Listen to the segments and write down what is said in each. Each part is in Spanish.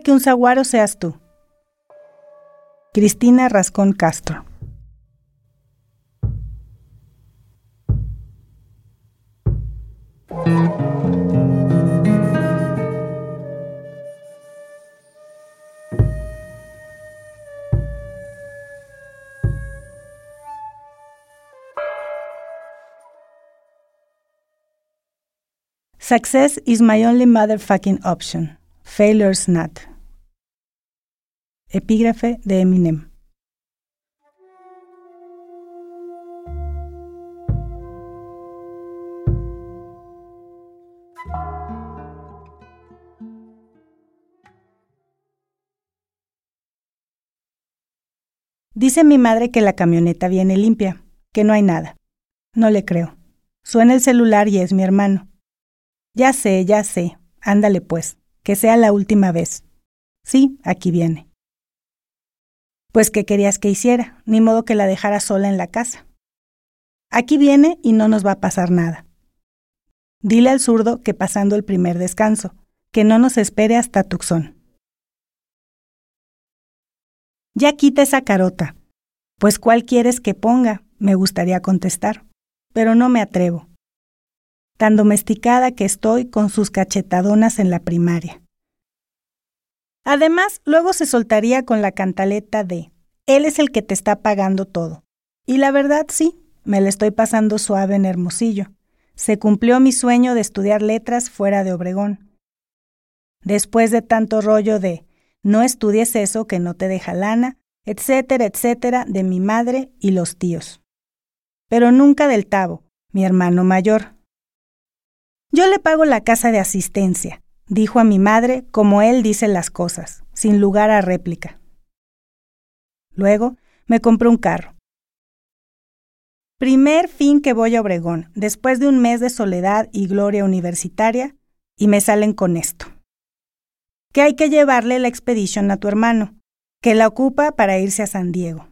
Que un saguaro seas tú. Cristina Rascón Castro. Success is my only motherfucking option. Failure's Not. Epígrafe de Eminem. Dice mi madre que la camioneta viene limpia, que no hay nada. No le creo. Suena el celular y es mi hermano. Ya sé, ya sé. Ándale pues que sea la última vez. Sí, aquí viene. Pues, ¿qué querías que hiciera? Ni modo que la dejara sola en la casa. Aquí viene y no nos va a pasar nada. Dile al zurdo que pasando el primer descanso, que no nos espere hasta Tucson. Ya quita esa carota. Pues, ¿cuál quieres que ponga? Me gustaría contestar, pero no me atrevo tan domesticada que estoy con sus cachetadonas en la primaria. Además, luego se soltaría con la cantaleta de Él es el que te está pagando todo. Y la verdad sí, me la estoy pasando suave en Hermosillo. Se cumplió mi sueño de estudiar letras fuera de Obregón. Después de tanto rollo de no estudies eso que no te deja lana, etcétera, etcétera, de mi madre y los tíos. Pero nunca del Tavo, mi hermano mayor, yo le pago la casa de asistencia, dijo a mi madre como él dice las cosas, sin lugar a réplica. Luego me compré un carro. Primer fin que voy a Obregón, después de un mes de soledad y gloria universitaria, y me salen con esto. Que hay que llevarle la expedición a tu hermano, que la ocupa para irse a San Diego.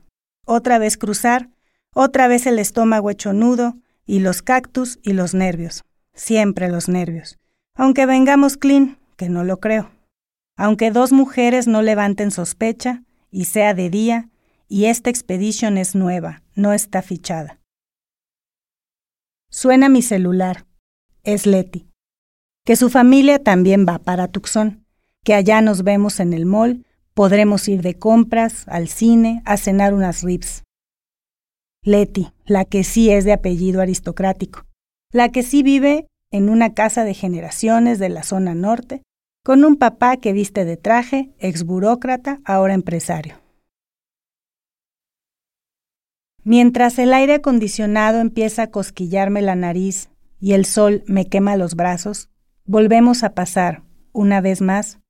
Otra vez cruzar, otra vez el estómago hecho nudo, y los cactus y los nervios siempre los nervios. Aunque vengamos clean, que no lo creo. Aunque dos mujeres no levanten sospecha, y sea de día, y esta expedición es nueva, no está fichada. Suena mi celular. Es Leti. Que su familia también va para Tucson, que allá nos vemos en el mall, podremos ir de compras, al cine, a cenar unas ribs. Leti, la que sí es de apellido aristocrático, la que sí vive en una casa de generaciones de la zona norte, con un papá que viste de traje, ex burócrata, ahora empresario. Mientras el aire acondicionado empieza a cosquillarme la nariz y el sol me quema los brazos, volvemos a pasar, una vez más,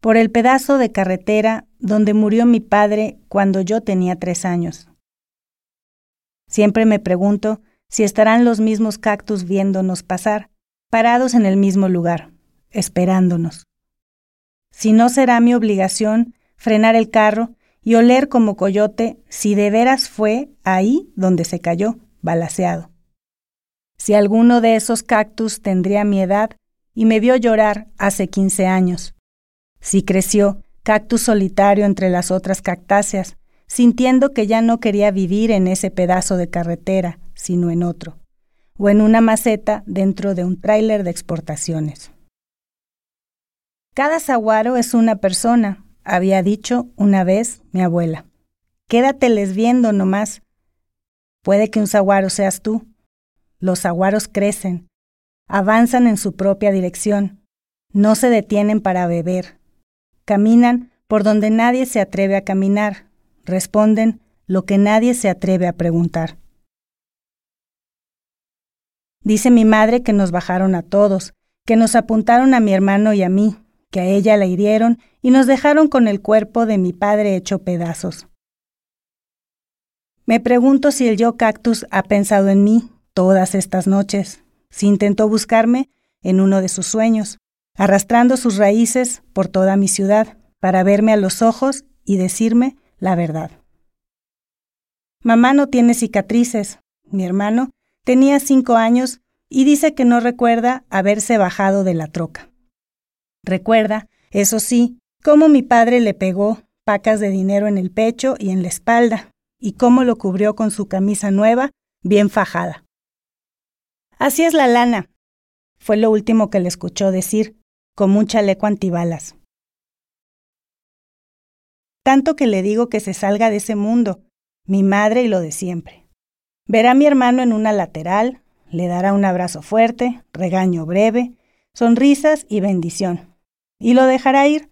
por el pedazo de carretera donde murió mi padre cuando yo tenía tres años. Siempre me pregunto si estarán los mismos cactus viéndonos pasar, parados en el mismo lugar, esperándonos. Si no será mi obligación frenar el carro y oler como coyote si de veras fue ahí donde se cayó, balaseado. Si alguno de esos cactus tendría mi edad y me vio llorar hace quince años. Si creció cactus solitario entre las otras cactáceas, sintiendo que ya no quería vivir en ese pedazo de carretera, sino en otro o en una maceta dentro de un tráiler de exportaciones. Cada saguaro es una persona, había dicho una vez mi abuela. Quédateles viendo nomás. Puede que un saguaro seas tú. Los saguaros crecen, avanzan en su propia dirección, no se detienen para beber, caminan por donde nadie se atreve a caminar, responden lo que nadie se atreve a preguntar. Dice mi madre que nos bajaron a todos, que nos apuntaron a mi hermano y a mí, que a ella la hirieron y nos dejaron con el cuerpo de mi padre hecho pedazos. Me pregunto si el yo cactus ha pensado en mí todas estas noches, si intentó buscarme en uno de sus sueños, arrastrando sus raíces por toda mi ciudad para verme a los ojos y decirme la verdad. Mamá no tiene cicatrices. Mi hermano tenía cinco años y dice que no recuerda haberse bajado de la troca. Recuerda, eso sí, cómo mi padre le pegó pacas de dinero en el pecho y en la espalda, y cómo lo cubrió con su camisa nueva, bien fajada. Así es la lana, fue lo último que le escuchó decir, con un chaleco antibalas. Tanto que le digo que se salga de ese mundo, mi madre y lo de siempre. Verá a mi hermano en una lateral, le dará un abrazo fuerte, regaño breve, sonrisas y bendición. Y lo dejará ir,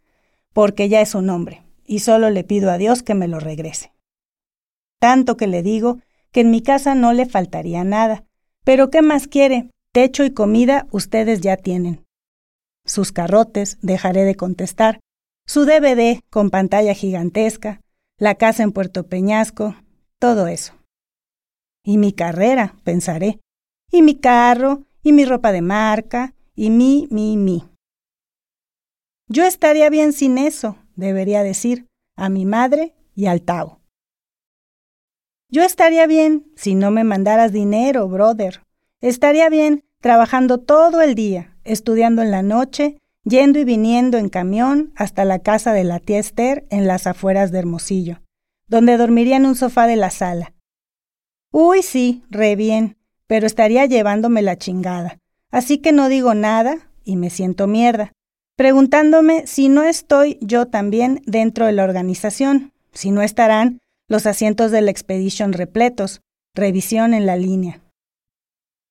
porque ya es un hombre, y solo le pido a Dios que me lo regrese tanto que le digo que en mi casa no le faltaría nada. Pero ¿qué más quiere? Techo y comida ustedes ya tienen. Sus carrotes, dejaré de contestar, su DVD con pantalla gigantesca, la casa en Puerto Peñasco, todo eso. Y mi carrera, pensaré, y mi carro, y mi ropa de marca, y mi, mi, mi. Yo estaría bien sin eso, debería decir, a mi madre y al Tao. Yo estaría bien si no me mandaras dinero, brother. Estaría bien trabajando todo el día, estudiando en la noche, yendo y viniendo en camión hasta la casa de la tía Esther en las afueras de Hermosillo, donde dormiría en un sofá de la sala. Uy, sí, re bien, pero estaría llevándome la chingada. Así que no digo nada y me siento mierda, preguntándome si no estoy yo también dentro de la organización, si no estarán los asientos de la Expedition repletos, revisión en la línea.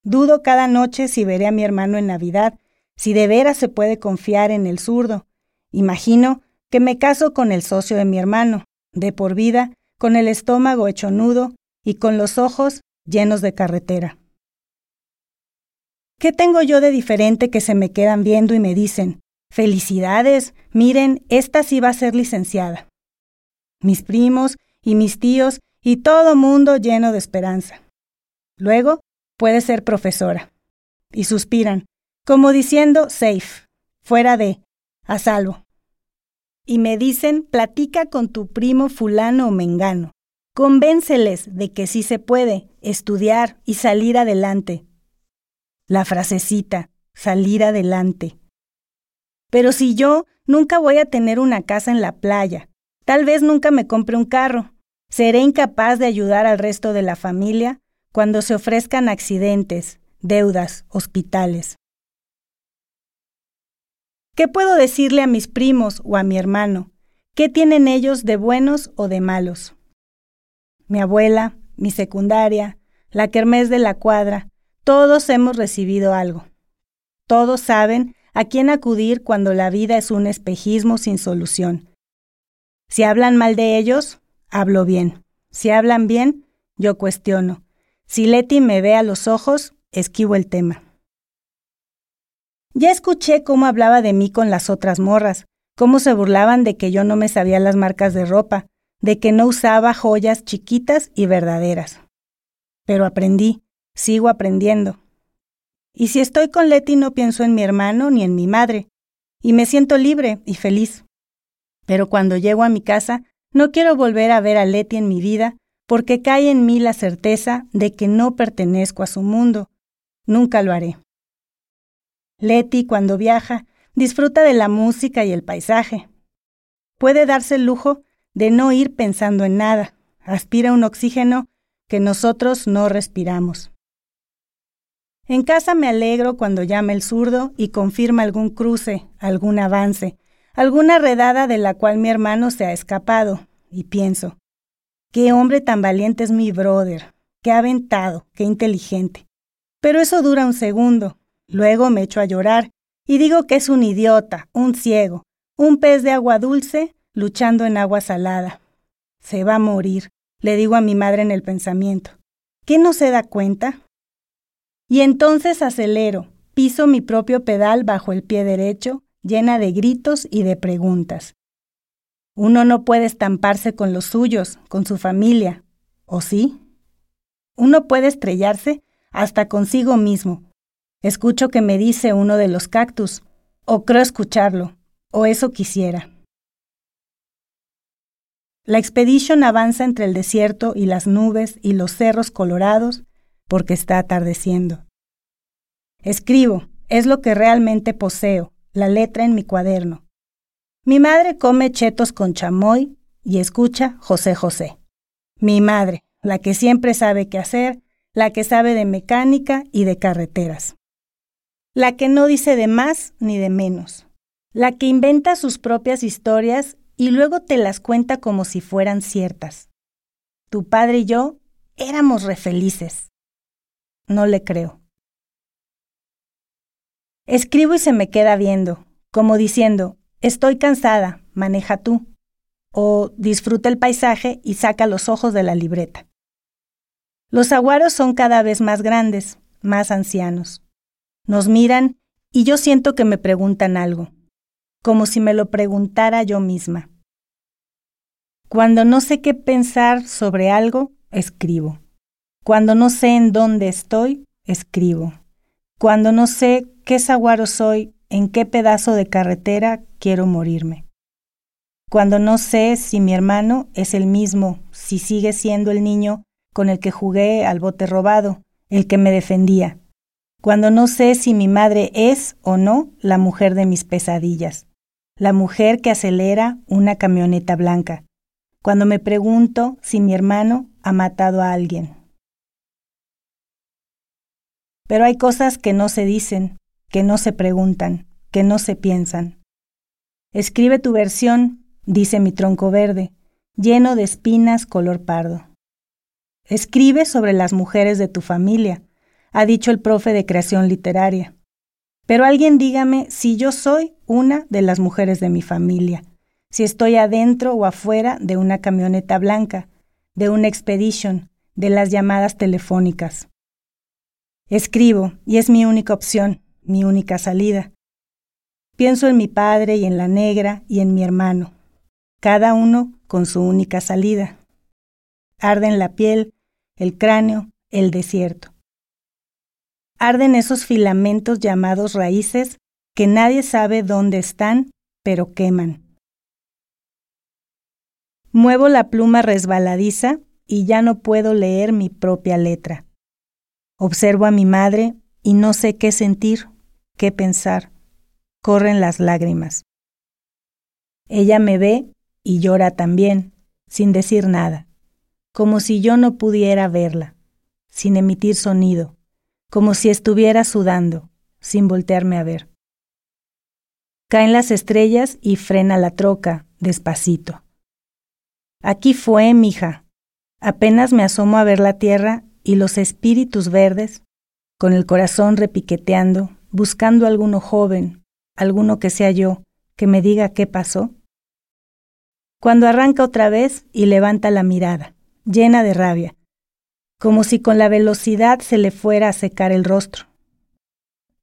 Dudo cada noche si veré a mi hermano en Navidad, si de veras se puede confiar en el zurdo. Imagino que me caso con el socio de mi hermano, de por vida, con el estómago hecho nudo y con los ojos llenos de carretera. ¿Qué tengo yo de diferente que se me quedan viendo y me dicen, felicidades, miren, esta sí va a ser licenciada? Mis primos y mis tíos y todo mundo lleno de esperanza. Luego puede ser profesora. Y suspiran, como diciendo safe, fuera de, a salvo. Y me dicen, platica con tu primo fulano o mengano. Convénceles de que sí se puede estudiar y salir adelante. La frasecita, salir adelante. Pero si yo nunca voy a tener una casa en la playa, Tal vez nunca me compre un carro. Seré incapaz de ayudar al resto de la familia cuando se ofrezcan accidentes, deudas, hospitales. ¿Qué puedo decirle a mis primos o a mi hermano? ¿Qué tienen ellos de buenos o de malos? Mi abuela, mi secundaria, la kermés de la cuadra, todos hemos recibido algo. Todos saben a quién acudir cuando la vida es un espejismo sin solución si hablan mal de ellos, hablo bien. Si hablan bien, yo cuestiono. Si Leti me ve a los ojos, esquivo el tema. Ya escuché cómo hablaba de mí con las otras morras, cómo se burlaban de que yo no me sabía las marcas de ropa, de que no usaba joyas chiquitas y verdaderas. Pero aprendí, sigo aprendiendo. Y si estoy con Leti no pienso en mi hermano ni en mi madre, y me siento libre y feliz. Pero cuando llego a mi casa, no quiero volver a ver a Leti en mi vida porque cae en mí la certeza de que no pertenezco a su mundo. Nunca lo haré. Leti, cuando viaja, disfruta de la música y el paisaje. Puede darse el lujo de no ir pensando en nada, aspira un oxígeno que nosotros no respiramos. En casa me alegro cuando llama el zurdo y confirma algún cruce, algún avance, alguna redada de la cual mi hermano se ha escapado, y pienso, qué hombre tan valiente es mi brother, qué aventado, qué inteligente. Pero eso dura un segundo, luego me echo a llorar y digo que es un idiota, un ciego, un pez de agua dulce luchando en agua salada. Se va a morir, le digo a mi madre en el pensamiento. ¿Qué no se da cuenta? Y entonces acelero, piso mi propio pedal bajo el pie derecho llena de gritos y de preguntas. Uno no puede estamparse con los suyos, con su familia, ¿o sí? Uno puede estrellarse hasta consigo mismo. Escucho que me dice uno de los cactus, o creo escucharlo, o eso quisiera. La expedición avanza entre el desierto y las nubes y los cerros colorados porque está atardeciendo. Escribo, es lo que realmente poseo, la letra en mi cuaderno. Mi madre come chetos con chamoy y escucha José José. Mi madre, la que siempre sabe qué hacer, la que sabe de mecánica y de carreteras. La que no dice de más ni de menos. La que inventa sus propias historias y luego te las cuenta como si fueran ciertas. Tu padre y yo éramos refelices. No le creo. Escribo y se me queda viendo, como diciendo, estoy cansada, maneja tú. O disfruta el paisaje y saca los ojos de la libreta. Los aguaros son cada vez más grandes, más ancianos. Nos miran y yo siento que me preguntan algo, como si me lo preguntara yo misma. Cuando no sé qué pensar sobre algo, escribo. Cuando no sé en dónde estoy, escribo. Cuando no sé qué saguaro soy, en qué pedazo de carretera quiero morirme. Cuando no sé si mi hermano es el mismo, si sigue siendo el niño con el que jugué al bote robado, el que me defendía. Cuando no sé si mi madre es o no la mujer de mis pesadillas, la mujer que acelera una camioneta blanca. Cuando me pregunto si mi hermano ha matado a alguien. Pero hay cosas que no se dicen, que no se preguntan, que no se piensan. Escribe tu versión, dice mi tronco verde, lleno de espinas color pardo. Escribe sobre las mujeres de tu familia, ha dicho el profe de creación literaria. Pero alguien dígame si yo soy una de las mujeres de mi familia, si estoy adentro o afuera de una camioneta blanca, de una expedition, de las llamadas telefónicas. Escribo, y es mi única opción, mi única salida. Pienso en mi padre y en la negra y en mi hermano, cada uno con su única salida. Arden la piel, el cráneo, el desierto. Arden esos filamentos llamados raíces que nadie sabe dónde están, pero queman. Muevo la pluma resbaladiza y ya no puedo leer mi propia letra. Observo a mi madre y no sé qué sentir, qué pensar. Corren las lágrimas. Ella me ve y llora también, sin decir nada, como si yo no pudiera verla, sin emitir sonido, como si estuviera sudando, sin voltearme a ver. Caen las estrellas y frena la troca, despacito. Aquí fue, mija. Apenas me asomo a ver la tierra y los espíritus verdes, con el corazón repiqueteando, buscando alguno joven, alguno que sea yo, que me diga qué pasó? Cuando arranca otra vez y levanta la mirada, llena de rabia, como si con la velocidad se le fuera a secar el rostro.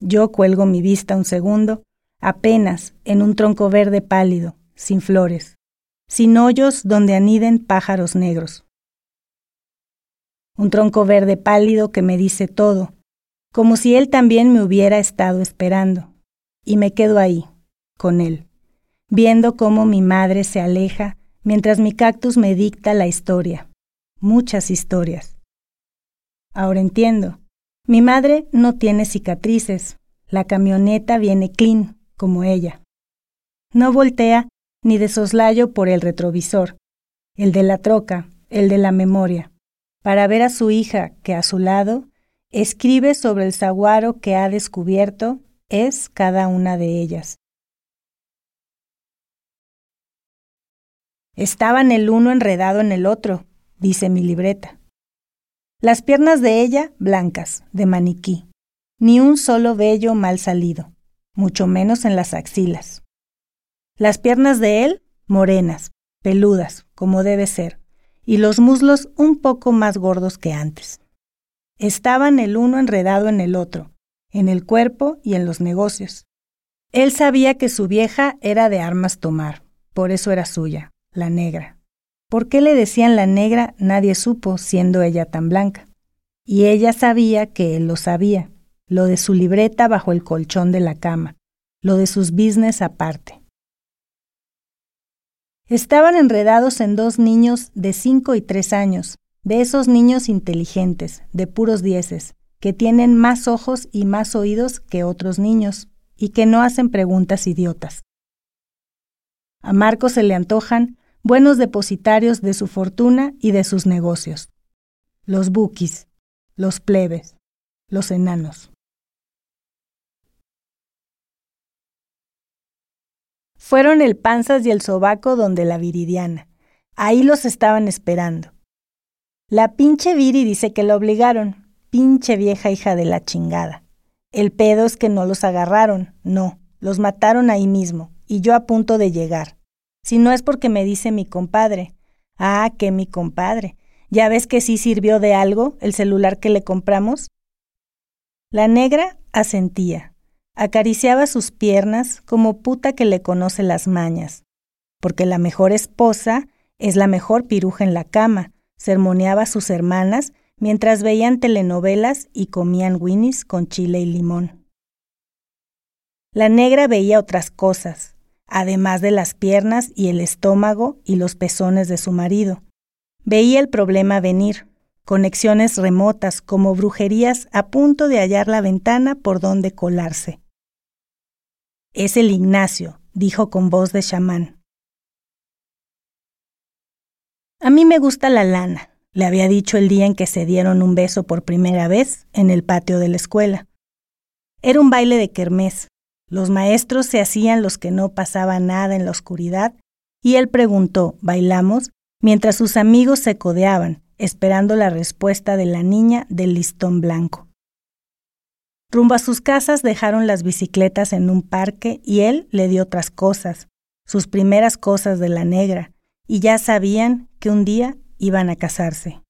Yo cuelgo mi vista un segundo, apenas en un tronco verde pálido, sin flores, sin hoyos donde aniden pájaros negros un tronco verde pálido que me dice todo, como si él también me hubiera estado esperando. Y me quedo ahí, con él, viendo cómo mi madre se aleja mientras mi cactus me dicta la historia, muchas historias. Ahora entiendo, mi madre no tiene cicatrices, la camioneta viene clean, como ella. No voltea ni de soslayo por el retrovisor, el de la troca, el de la memoria para ver a su hija que a su lado escribe sobre el saguaro que ha descubierto es cada una de ellas. Estaban el uno enredado en el otro, dice mi libreta. Las piernas de ella blancas, de maniquí, ni un solo vello mal salido, mucho menos en las axilas. Las piernas de él morenas, peludas, como debe ser, y los muslos un poco más gordos que antes. Estaban el uno enredado en el otro, en el cuerpo y en los negocios. Él sabía que su vieja era de armas tomar, por eso era suya, la negra. ¿Por qué le decían la negra? Nadie supo, siendo ella tan blanca. Y ella sabía que él lo sabía, lo de su libreta bajo el colchón de la cama, lo de sus business aparte. Estaban enredados en dos niños de cinco y tres años, de esos niños inteligentes, de puros dieces, que tienen más ojos y más oídos que otros niños, y que no hacen preguntas idiotas. A Marco se le antojan buenos depositarios de su fortuna y de sus negocios. Los buquis, los plebes, los enanos. Fueron el Panzas y el Sobaco donde la Viridiana. Ahí los estaban esperando. La pinche Viri dice que lo obligaron. Pinche vieja hija de la chingada. El pedo es que no los agarraron, no, los mataron ahí mismo, y yo a punto de llegar. Si no es porque me dice mi compadre. Ah, que mi compadre. ¿Ya ves que sí sirvió de algo el celular que le compramos? La negra asentía, acariciaba sus piernas como puta que le conoce las mañas, porque la mejor esposa es la mejor piruja en la cama, sermoneaba a sus hermanas mientras veían telenovelas y comían winnies con chile y limón. La negra veía otras cosas, además de las piernas y el estómago y los pezones de su marido. Veía el problema venir, conexiones remotas como brujerías a punto de hallar la ventana por donde colarse. Es el Ignacio, dijo con voz de chamán. A mí me gusta la lana, le había dicho el día en que se dieron un beso por primera vez en el patio de la escuela. Era un baile de kermés. Los maestros se hacían los que no pasaba nada en la oscuridad y él preguntó, ¿bailamos? mientras sus amigos se codeaban, esperando la respuesta de la niña del listón blanco. Rumbo a sus casas dejaron las bicicletas en un parque y él le dio otras cosas, sus primeras cosas de la negra, y ya sabían que un día iban a casarse.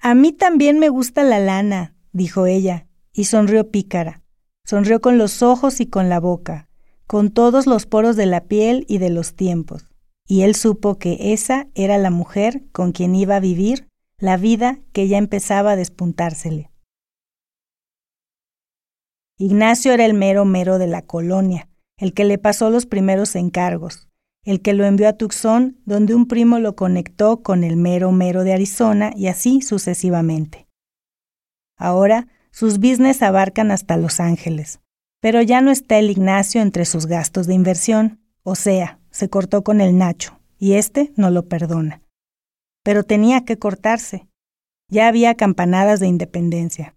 A mí también me gusta la lana, dijo ella, y sonrió pícara. Sonrió con los ojos y con la boca, con todos los poros de la piel y de los tiempos, y él supo que esa era la mujer con quien iba a vivir la vida que ya empezaba a despuntársele. Ignacio era el mero mero de la colonia, el que le pasó los primeros encargos, el que lo envió a Tucson, donde un primo lo conectó con el mero mero de Arizona y así sucesivamente. Ahora sus business abarcan hasta Los Ángeles, pero ya no está el Ignacio entre sus gastos de inversión, o sea, se cortó con el Nacho, y este no lo perdona. Pero tenía que cortarse. Ya había campanadas de independencia.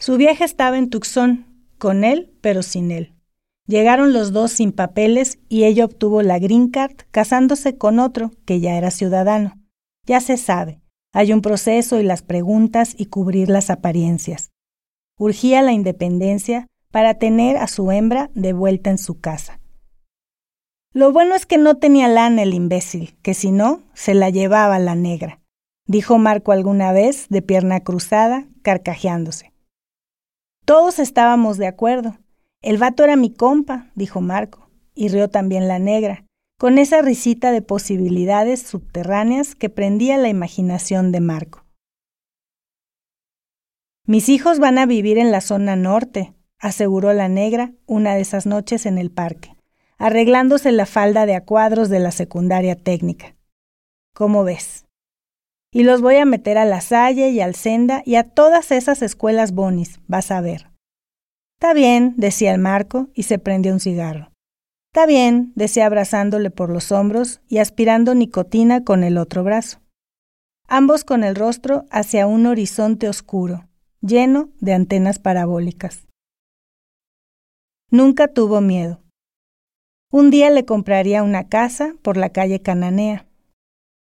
Su viaje estaba en Tucson, con él, pero sin él. Llegaron los dos sin papeles y ella obtuvo la green card casándose con otro que ya era ciudadano. Ya se sabe, hay un proceso y las preguntas y cubrir las apariencias. Urgía la independencia para tener a su hembra de vuelta en su casa. Lo bueno es que no tenía lana el imbécil, que si no, se la llevaba la negra, dijo Marco alguna vez, de pierna cruzada, carcajeándose. Todos estábamos de acuerdo. El vato era mi compa, dijo Marco, y rió también la negra, con esa risita de posibilidades subterráneas que prendía la imaginación de Marco. Mis hijos van a vivir en la zona norte, aseguró la negra una de esas noches en el parque, arreglándose la falda de a cuadros de la secundaria técnica. ¿Cómo ves? Y los voy a meter a la Salle y al Senda y a todas esas escuelas bonis, vas a ver. Está bien, decía el Marco, y se prendió un cigarro. Está bien, decía abrazándole por los hombros y aspirando nicotina con el otro brazo. Ambos con el rostro hacia un horizonte oscuro, lleno de antenas parabólicas. Nunca tuvo miedo. Un día le compraría una casa por la calle Cananea.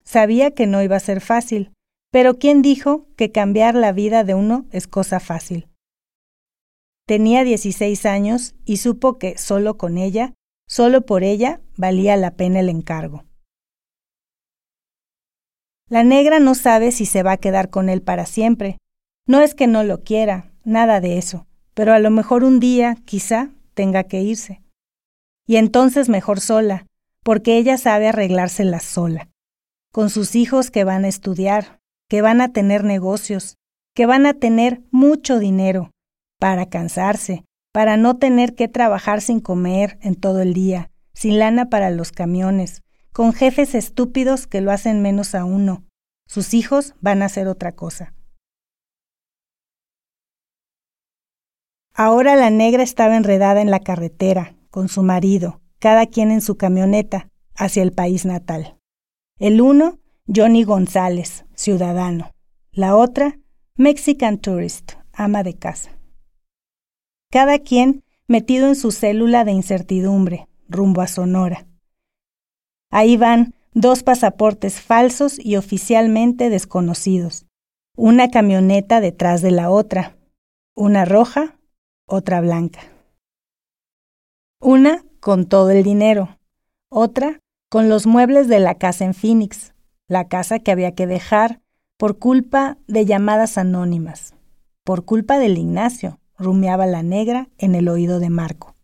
Sabía que no iba a ser fácil, pero ¿quién dijo que cambiar la vida de uno es cosa fácil? Tenía 16 años y supo que solo con ella, solo por ella, valía la pena el encargo. La negra no sabe si se va a quedar con él para siempre. No es que no lo quiera, nada de eso, pero a lo mejor un día, quizá, tenga que irse. Y entonces mejor sola, porque ella sabe arreglárselas sola, con sus hijos que van a estudiar, que van a tener negocios, que van a tener mucho dinero, para cansarse, para no tener que trabajar sin comer en todo el día, sin lana para los camiones, con jefes estúpidos que lo hacen menos a uno. Sus hijos van a hacer otra cosa. Ahora la negra estaba enredada en la carretera, con su marido, cada quien en su camioneta, hacia el país natal. El uno, Johnny González, ciudadano. La otra, Mexican Tourist, ama de casa. Cada quien metido en su célula de incertidumbre, rumbo a Sonora. Ahí van dos pasaportes falsos y oficialmente desconocidos. Una camioneta detrás de la otra. Una roja otra blanca. Una con todo el dinero, otra con los muebles de la casa en Phoenix, la casa que había que dejar por culpa de llamadas anónimas, por culpa del Ignacio, rumiaba la negra en el oído de Marco.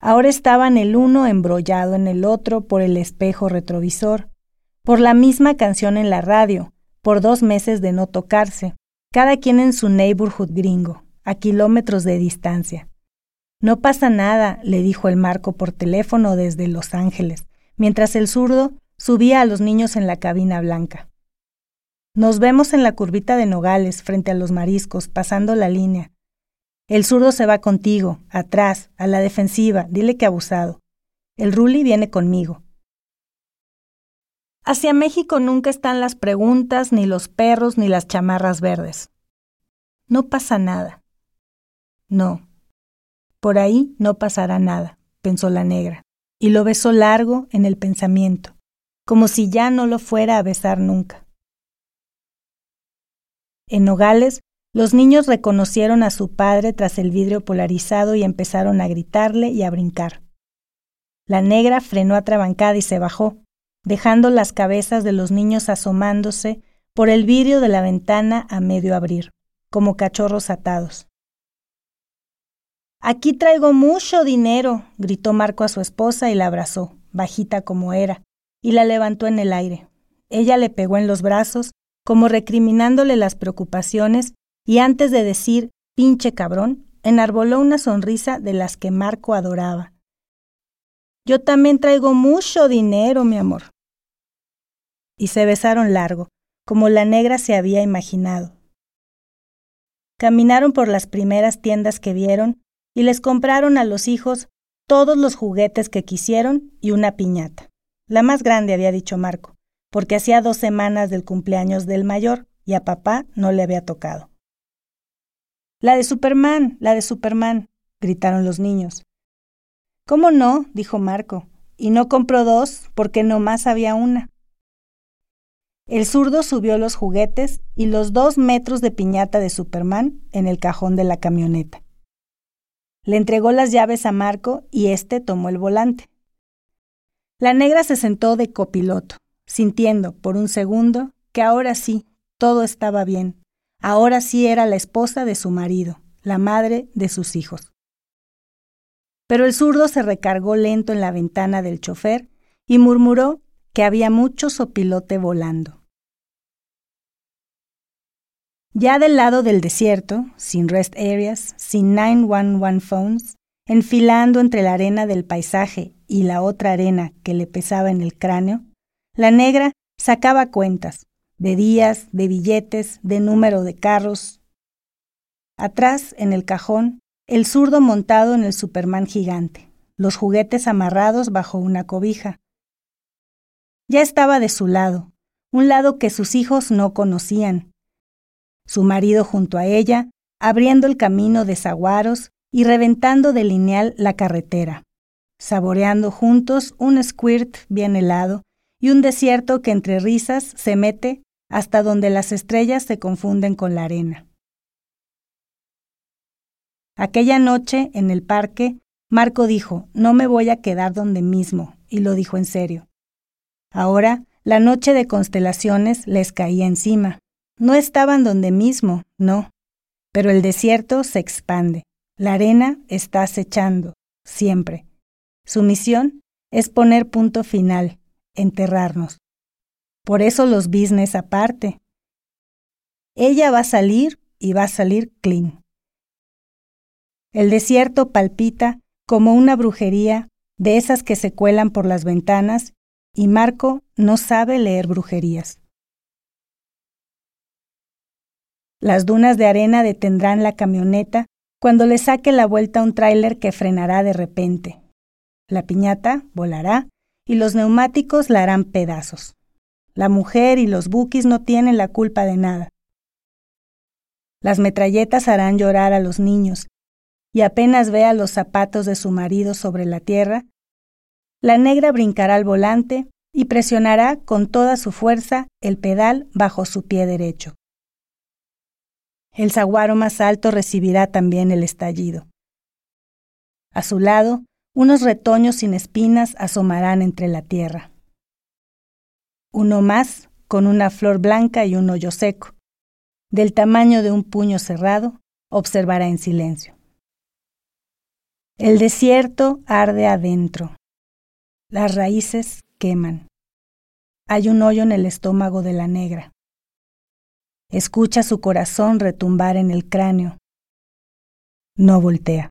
Ahora estaban el uno embrollado en el otro por el espejo retrovisor, por la misma canción en la radio, por dos meses de no tocarse, cada quien en su neighborhood gringo, a kilómetros de distancia. No pasa nada, le dijo el Marco por teléfono desde Los Ángeles, mientras el zurdo subía a los niños en la cabina blanca. Nos vemos en la curvita de Nogales, frente a los mariscos, pasando la línea. El zurdo se va contigo, atrás, a la defensiva, dile que abusado. El Ruli viene conmigo. Hacia México nunca están las preguntas, ni los perros, ni las chamarras verdes. No pasa nada. No. Por ahí no pasará nada, pensó la negra, y lo besó largo en el pensamiento, como si ya no lo fuera a besar nunca. En Nogales, los niños reconocieron a su padre tras el vidrio polarizado y empezaron a gritarle y a brincar. La negra frenó atrabancada y se bajó, dejando las cabezas de los niños asomándose por el vidrio de la ventana a medio abrir, como cachorros atados. Aquí traigo mucho dinero, gritó Marco a su esposa y la abrazó, bajita como era, y la levantó en el aire. Ella le pegó en los brazos, como recriminándole las preocupaciones, y antes de decir pinche cabrón, enarboló una sonrisa de las que Marco adoraba, yo también traigo mucho dinero, mi amor. Y se besaron largo, como la negra se había imaginado. Caminaron por las primeras tiendas que vieron y les compraron a los hijos todos los juguetes que quisieron y una piñata. La más grande, había dicho Marco, porque hacía dos semanas del cumpleaños del mayor y a papá no le había tocado. La de Superman, la de Superman, gritaron los niños. ¿Cómo no? dijo Marco. Y no compró dos porque nomás había una. El zurdo subió los juguetes y los dos metros de piñata de Superman en el cajón de la camioneta. Le entregó las llaves a Marco y éste tomó el volante. La negra se sentó de copiloto, sintiendo por un segundo que ahora sí, todo estaba bien. Ahora sí era la esposa de su marido, la madre de sus hijos pero el zurdo se recargó lento en la ventana del chofer y murmuró que había mucho sopilote volando. Ya del lado del desierto, sin rest areas, sin 911 phones, enfilando entre la arena del paisaje y la otra arena que le pesaba en el cráneo, la negra sacaba cuentas, de días, de billetes, de número de carros. Atrás, en el cajón, el zurdo montado en el Superman gigante, los juguetes amarrados bajo una cobija. Ya estaba de su lado, un lado que sus hijos no conocían. Su marido junto a ella, abriendo el camino de zaguaros y reventando de lineal la carretera, saboreando juntos un squirt bien helado y un desierto que entre risas se mete hasta donde las estrellas se confunden con la arena. Aquella noche, en el parque, Marco dijo, no me voy a quedar donde mismo, y lo dijo en serio. Ahora, la noche de constelaciones les caía encima. No estaban donde mismo, no. Pero el desierto se expande. La arena está acechando, siempre. Su misión es poner punto final, enterrarnos. Por eso los business aparte. Ella va a salir y va a salir clean. El desierto palpita como una brujería de esas que se cuelan por las ventanas y Marco no sabe leer brujerías. Las dunas de arena detendrán la camioneta cuando le saque la vuelta un tráiler que frenará de repente. La piñata volará y los neumáticos la harán pedazos. La mujer y los bukis no tienen la culpa de nada. Las metralletas harán llorar a los niños, y apenas vea los zapatos de su marido sobre la tierra, la negra brincará al volante y presionará con toda su fuerza el pedal bajo su pie derecho. El zaguaro más alto recibirá también el estallido. A su lado, unos retoños sin espinas asomarán entre la tierra. Uno más, con una flor blanca y un hoyo seco, del tamaño de un puño cerrado, observará en silencio. El desierto arde adentro. Las raíces queman. Hay un hoyo en el estómago de la negra. Escucha su corazón retumbar en el cráneo. No voltea.